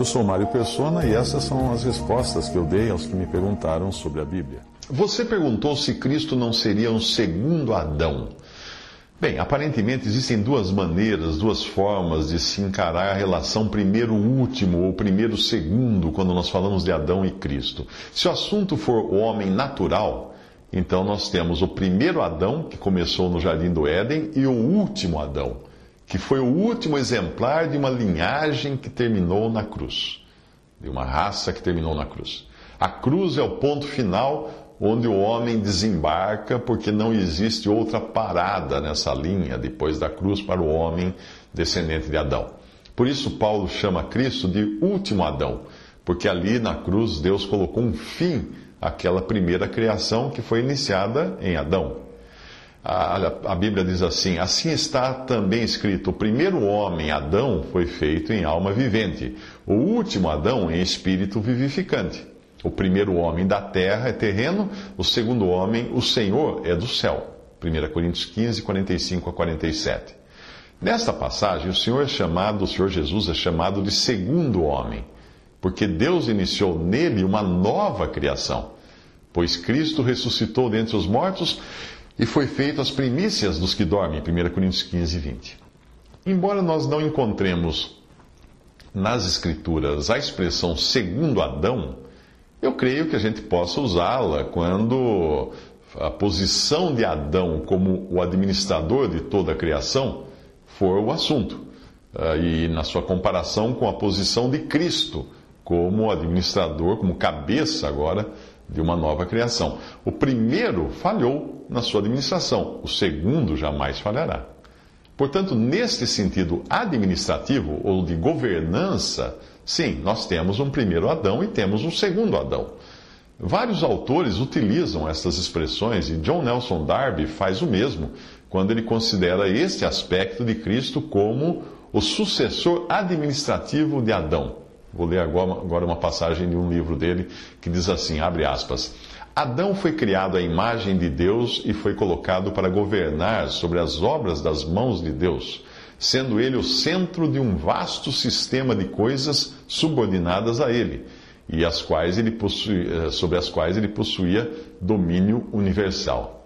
Eu sou Mário Persona e essas são as respostas que eu dei aos que me perguntaram sobre a Bíblia. Você perguntou se Cristo não seria um segundo Adão. Bem, aparentemente existem duas maneiras, duas formas de se encarar a relação primeiro-último ou primeiro-segundo quando nós falamos de Adão e Cristo. Se o assunto for o homem natural, então nós temos o primeiro Adão, que começou no Jardim do Éden, e o último Adão, que foi o último exemplar de uma linhagem que terminou na cruz, de uma raça que terminou na cruz. A cruz é o ponto final onde o homem desembarca, porque não existe outra parada nessa linha depois da cruz para o homem descendente de Adão. Por isso, Paulo chama Cristo de último Adão, porque ali na cruz Deus colocou um fim àquela primeira criação que foi iniciada em Adão. A, a, Bíblia diz assim: Assim está também escrito: o primeiro homem, Adão, foi feito em alma vivente, o último Adão em espírito vivificante. O primeiro homem da terra é terreno, o segundo homem, o Senhor, é do céu. 1 Coríntios 15, 45 a 47. Nesta passagem, o Senhor é chamado, o Senhor Jesus é chamado de segundo homem, porque Deus iniciou nele uma nova criação, pois Cristo ressuscitou dentre os mortos e foi feito as primícias dos que dormem. 1 Coríntios 15, 20. Embora nós não encontremos nas Escrituras a expressão segundo Adão, eu creio que a gente possa usá-la quando a posição de Adão como o administrador de toda a criação for o assunto. Ah, e na sua comparação com a posição de Cristo como administrador, como cabeça agora de uma nova criação. O primeiro falhou na sua administração, o segundo jamais falhará. Portanto, neste sentido administrativo ou de governança, Sim, nós temos um primeiro Adão e temos um segundo Adão. Vários autores utilizam essas expressões e John Nelson Darby faz o mesmo quando ele considera este aspecto de Cristo como o sucessor administrativo de Adão. Vou ler agora uma passagem de um livro dele que diz assim, abre aspas. Adão foi criado à imagem de Deus e foi colocado para governar sobre as obras das mãos de Deus sendo ele o centro de um vasto sistema de coisas subordinadas a ele, e as quais ele eh, sobre as quais ele possuía domínio universal.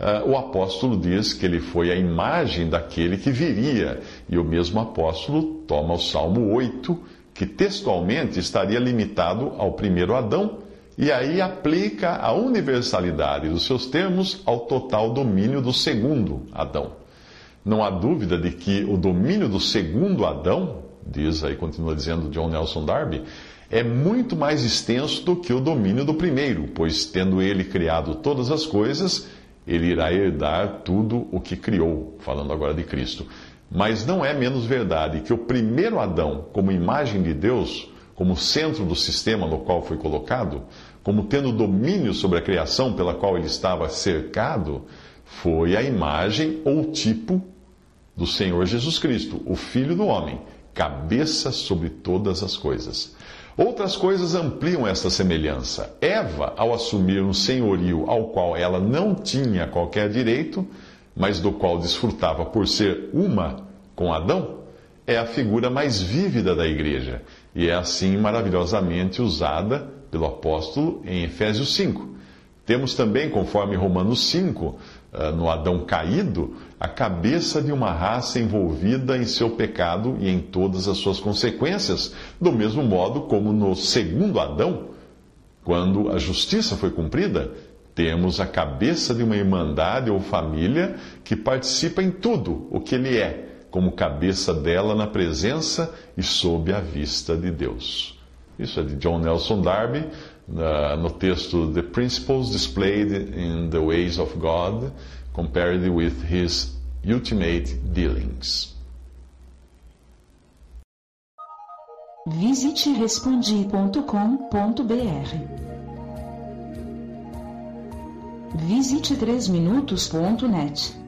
Uh, o apóstolo diz que ele foi a imagem daquele que viria, e o mesmo apóstolo toma o Salmo 8, que textualmente estaria limitado ao primeiro Adão, e aí aplica a universalidade dos seus termos ao total domínio do segundo Adão. Não há dúvida de que o domínio do segundo Adão, diz aí, continua dizendo John Nelson Darby, é muito mais extenso do que o domínio do primeiro, pois tendo ele criado todas as coisas, ele irá herdar tudo o que criou, falando agora de Cristo. Mas não é menos verdade que o primeiro Adão, como imagem de Deus, como centro do sistema no qual foi colocado, como tendo domínio sobre a criação pela qual ele estava cercado, foi a imagem ou tipo do Senhor Jesus Cristo, o Filho do Homem, cabeça sobre todas as coisas. Outras coisas ampliam esta semelhança. Eva, ao assumir um senhorio ao qual ela não tinha qualquer direito, mas do qual desfrutava por ser uma com Adão, é a figura mais vívida da igreja e é assim maravilhosamente usada pelo apóstolo em Efésios 5. Temos também, conforme Romanos 5, ah, no Adão caído, a cabeça de uma raça envolvida em seu pecado e em todas as suas consequências, do mesmo modo como no segundo Adão, quando a justiça foi cumprida, temos a cabeça de uma irmandade ou família que participa em tudo o que ele é, como cabeça dela na presença e sob a vista de Deus. Isso é de John Nelson Darby, no texto The Principles Displayed in the Ways of God, Compared with His Ultimate Dealings. Visite respondi.com.br. Visite 3minutos.net.